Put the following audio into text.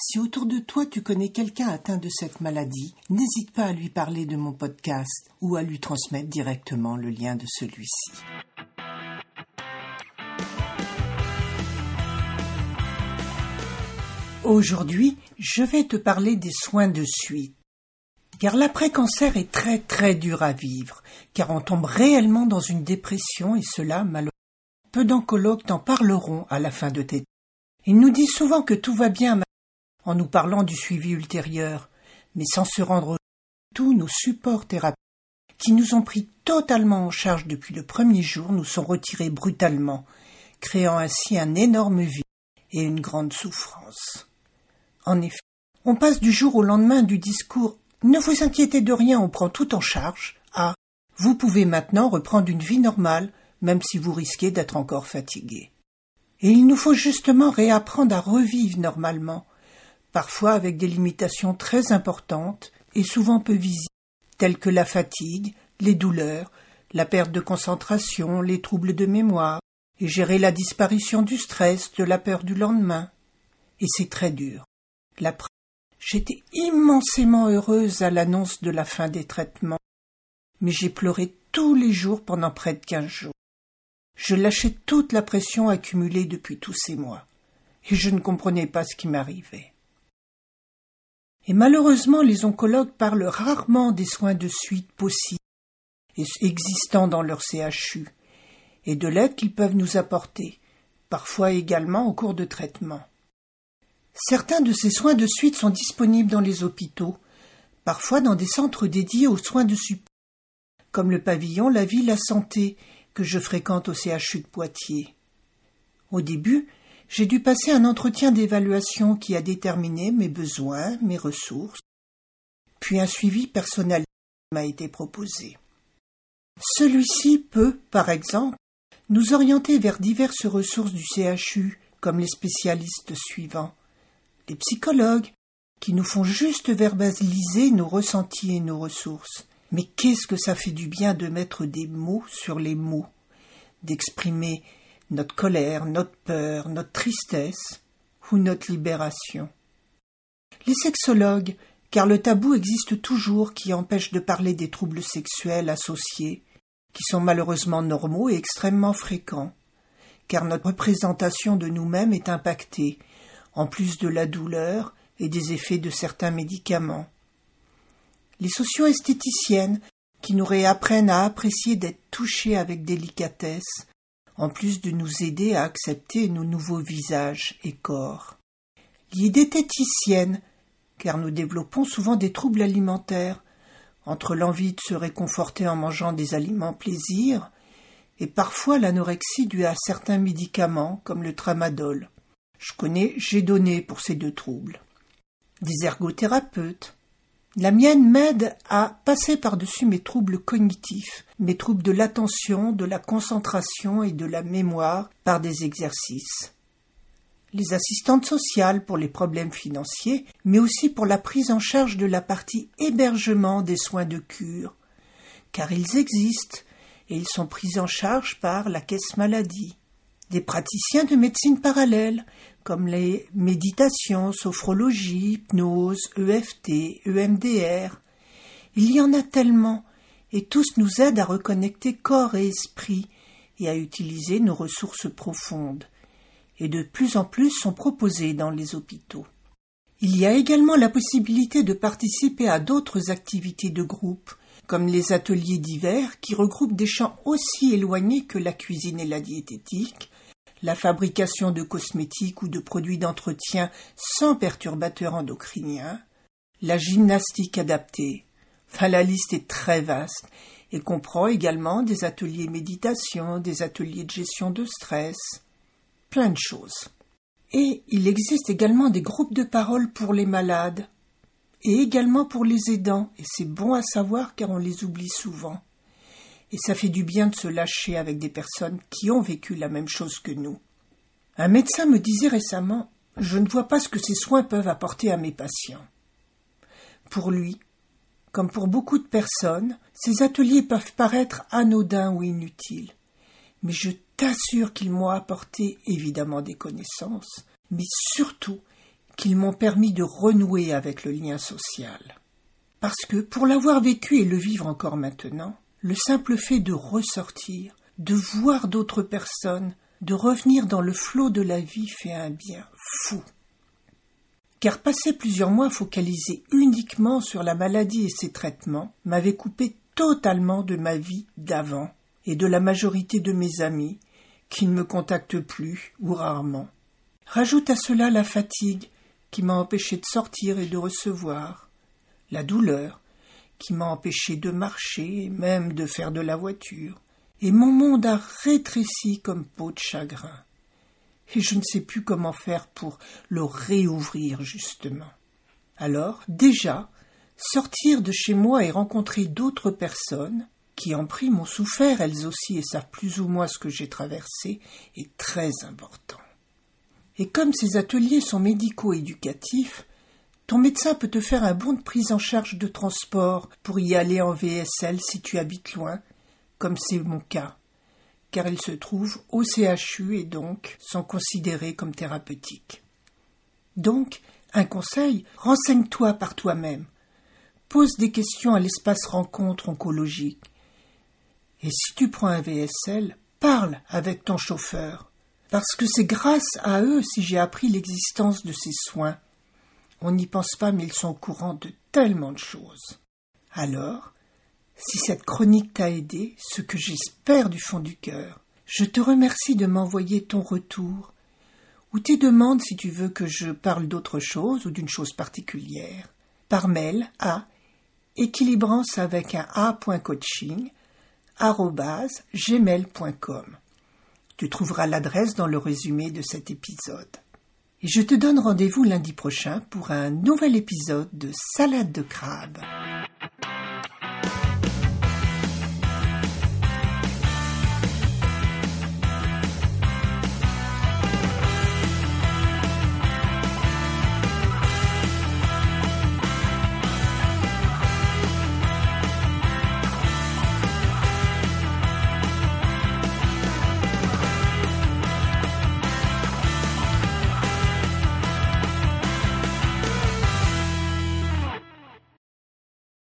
si autour de toi tu connais quelqu'un atteint de cette maladie, n'hésite pas à lui parler de mon podcast ou à lui transmettre directement le lien de celui-ci. Aujourd'hui, je vais te parler des soins de suite car l'après-cancer est très très dur à vivre, car on tombe réellement dans une dépression et cela, malheureusement, peu d'oncologues t'en parleront à la fin de tes Ils nous disent souvent que tout va bien en nous parlant du suivi ultérieur, mais sans se rendre tous nos supports thérapeutiques qui nous ont pris totalement en charge depuis le premier jour nous sont retirés brutalement, créant ainsi un énorme vide et une grande souffrance. En effet, on passe du jour au lendemain du discours ne vous inquiétez de rien, on prend tout en charge. Ah, vous pouvez maintenant reprendre une vie normale, même si vous risquez d'être encore fatigué. Et il nous faut justement réapprendre à revivre normalement, parfois avec des limitations très importantes et souvent peu visibles, telles que la fatigue, les douleurs, la perte de concentration, les troubles de mémoire, et gérer la disparition du stress, de la peur du lendemain. Et c'est très dur. J'étais immensément heureuse à l'annonce de la fin des traitements, mais j'ai pleuré tous les jours pendant près de quinze jours. Je lâchais toute la pression accumulée depuis tous ces mois, et je ne comprenais pas ce qui m'arrivait. Et malheureusement, les oncologues parlent rarement des soins de suite possibles et existants dans leur CHU, et de l'aide qu'ils peuvent nous apporter, parfois également au cours de traitement. Certains de ces soins de suite sont disponibles dans les hôpitaux, parfois dans des centres dédiés aux soins de support, comme le pavillon La Vie, la Santé, que je fréquente au CHU de Poitiers. Au début, j'ai dû passer un entretien d'évaluation qui a déterminé mes besoins, mes ressources, puis un suivi personnel m'a été proposé. Celui-ci peut, par exemple, nous orienter vers diverses ressources du CHU, comme les spécialistes suivants les psychologues, qui nous font juste verbaliser nos ressentis et nos ressources. Mais qu'est-ce que ça fait du bien de mettre des mots sur les mots, d'exprimer notre colère, notre peur, notre tristesse ou notre libération. Les sexologues, car le tabou existe toujours qui empêche de parler des troubles sexuels associés, qui sont malheureusement normaux et extrêmement fréquents, car notre représentation de nous-mêmes est impactée en plus de la douleur et des effets de certains médicaments. Les socio-esthéticiennes qui nous réapprennent à apprécier d'être touchés avec délicatesse, en plus de nous aider à accepter nos nouveaux visages et corps. Les diététiciennes, car nous développons souvent des troubles alimentaires, entre l'envie de se réconforter en mangeant des aliments plaisir, et parfois l'anorexie due à certains médicaments comme le tramadol. Je connais j'ai donné pour ces deux troubles. Des ergothérapeutes. La mienne m'aide à passer par-dessus mes troubles cognitifs, mes troubles de l'attention, de la concentration et de la mémoire par des exercices. Les assistantes sociales pour les problèmes financiers, mais aussi pour la prise en charge de la partie hébergement des soins de cure, car ils existent et ils sont pris en charge par la caisse maladie des praticiens de médecine parallèle, comme les méditations, sophrologie, hypnose, EFT, EMDR. Il y en a tellement, et tous nous aident à reconnecter corps et esprit et à utiliser nos ressources profondes, et de plus en plus sont proposés dans les hôpitaux. Il y a également la possibilité de participer à d'autres activités de groupe, comme les ateliers divers qui regroupent des champs aussi éloignés que la cuisine et la diététique, la fabrication de cosmétiques ou de produits d'entretien sans perturbateurs endocriniens, la gymnastique adaptée. Enfin, la liste est très vaste et comprend également des ateliers méditation, des ateliers de gestion de stress, plein de choses. Et il existe également des groupes de parole pour les malades, et également pour les aidants, et c'est bon à savoir car on les oublie souvent. Et ça fait du bien de se lâcher avec des personnes qui ont vécu la même chose que nous. Un médecin me disait récemment Je ne vois pas ce que ces soins peuvent apporter à mes patients. Pour lui, comme pour beaucoup de personnes, ces ateliers peuvent paraître anodins ou inutiles. Mais je t'assure qu'ils m'ont apporté évidemment des connaissances, mais surtout qu'ils m'ont permis de renouer avec le lien social. Parce que, pour l'avoir vécu et le vivre encore maintenant, le simple fait de ressortir, de voir d'autres personnes, de revenir dans le flot de la vie fait un bien fou. Car passer plusieurs mois focalisés uniquement sur la maladie et ses traitements m'avait coupé totalement de ma vie d'avant et de la majorité de mes amis qui ne me contactent plus ou rarement. Rajoute à cela la fatigue qui m'a empêché de sortir et de recevoir, la douleur qui m'a empêché de marcher même de faire de la voiture, et mon monde a rétréci comme peau de chagrin. Et je ne sais plus comment faire pour le réouvrir justement. Alors, déjà, sortir de chez moi et rencontrer d'autres personnes, qui en prix m'ont souffert elles aussi et savent plus ou moins ce que j'ai traversé, est très important. Et comme ces ateliers sont médico-éducatifs, ton médecin peut te faire un bon de prise en charge de transport pour y aller en VSL si tu habites loin, comme c'est mon cas, car ils se trouvent au CHU et donc sont considérés comme thérapeutiques. Donc, un conseil, renseigne-toi par toi-même. Pose des questions à l'espace rencontre oncologique. Et si tu prends un VSL, parle avec ton chauffeur. Parce que c'est grâce à eux si j'ai appris l'existence de ces soins. On n'y pense pas, mais ils sont au courant de tellement de choses. Alors, si cette chronique t'a aidé, ce que j'espère du fond du cœur, je te remercie de m'envoyer ton retour, ou tes demandes si tu veux que je parle d'autre chose ou d'une chose particulière, par mail à équilibrance avec un a.coaching gmail.com. Tu trouveras l'adresse dans le résumé de cet épisode. Et je te donne rendez-vous lundi prochain pour un nouvel épisode de Salade de crabe.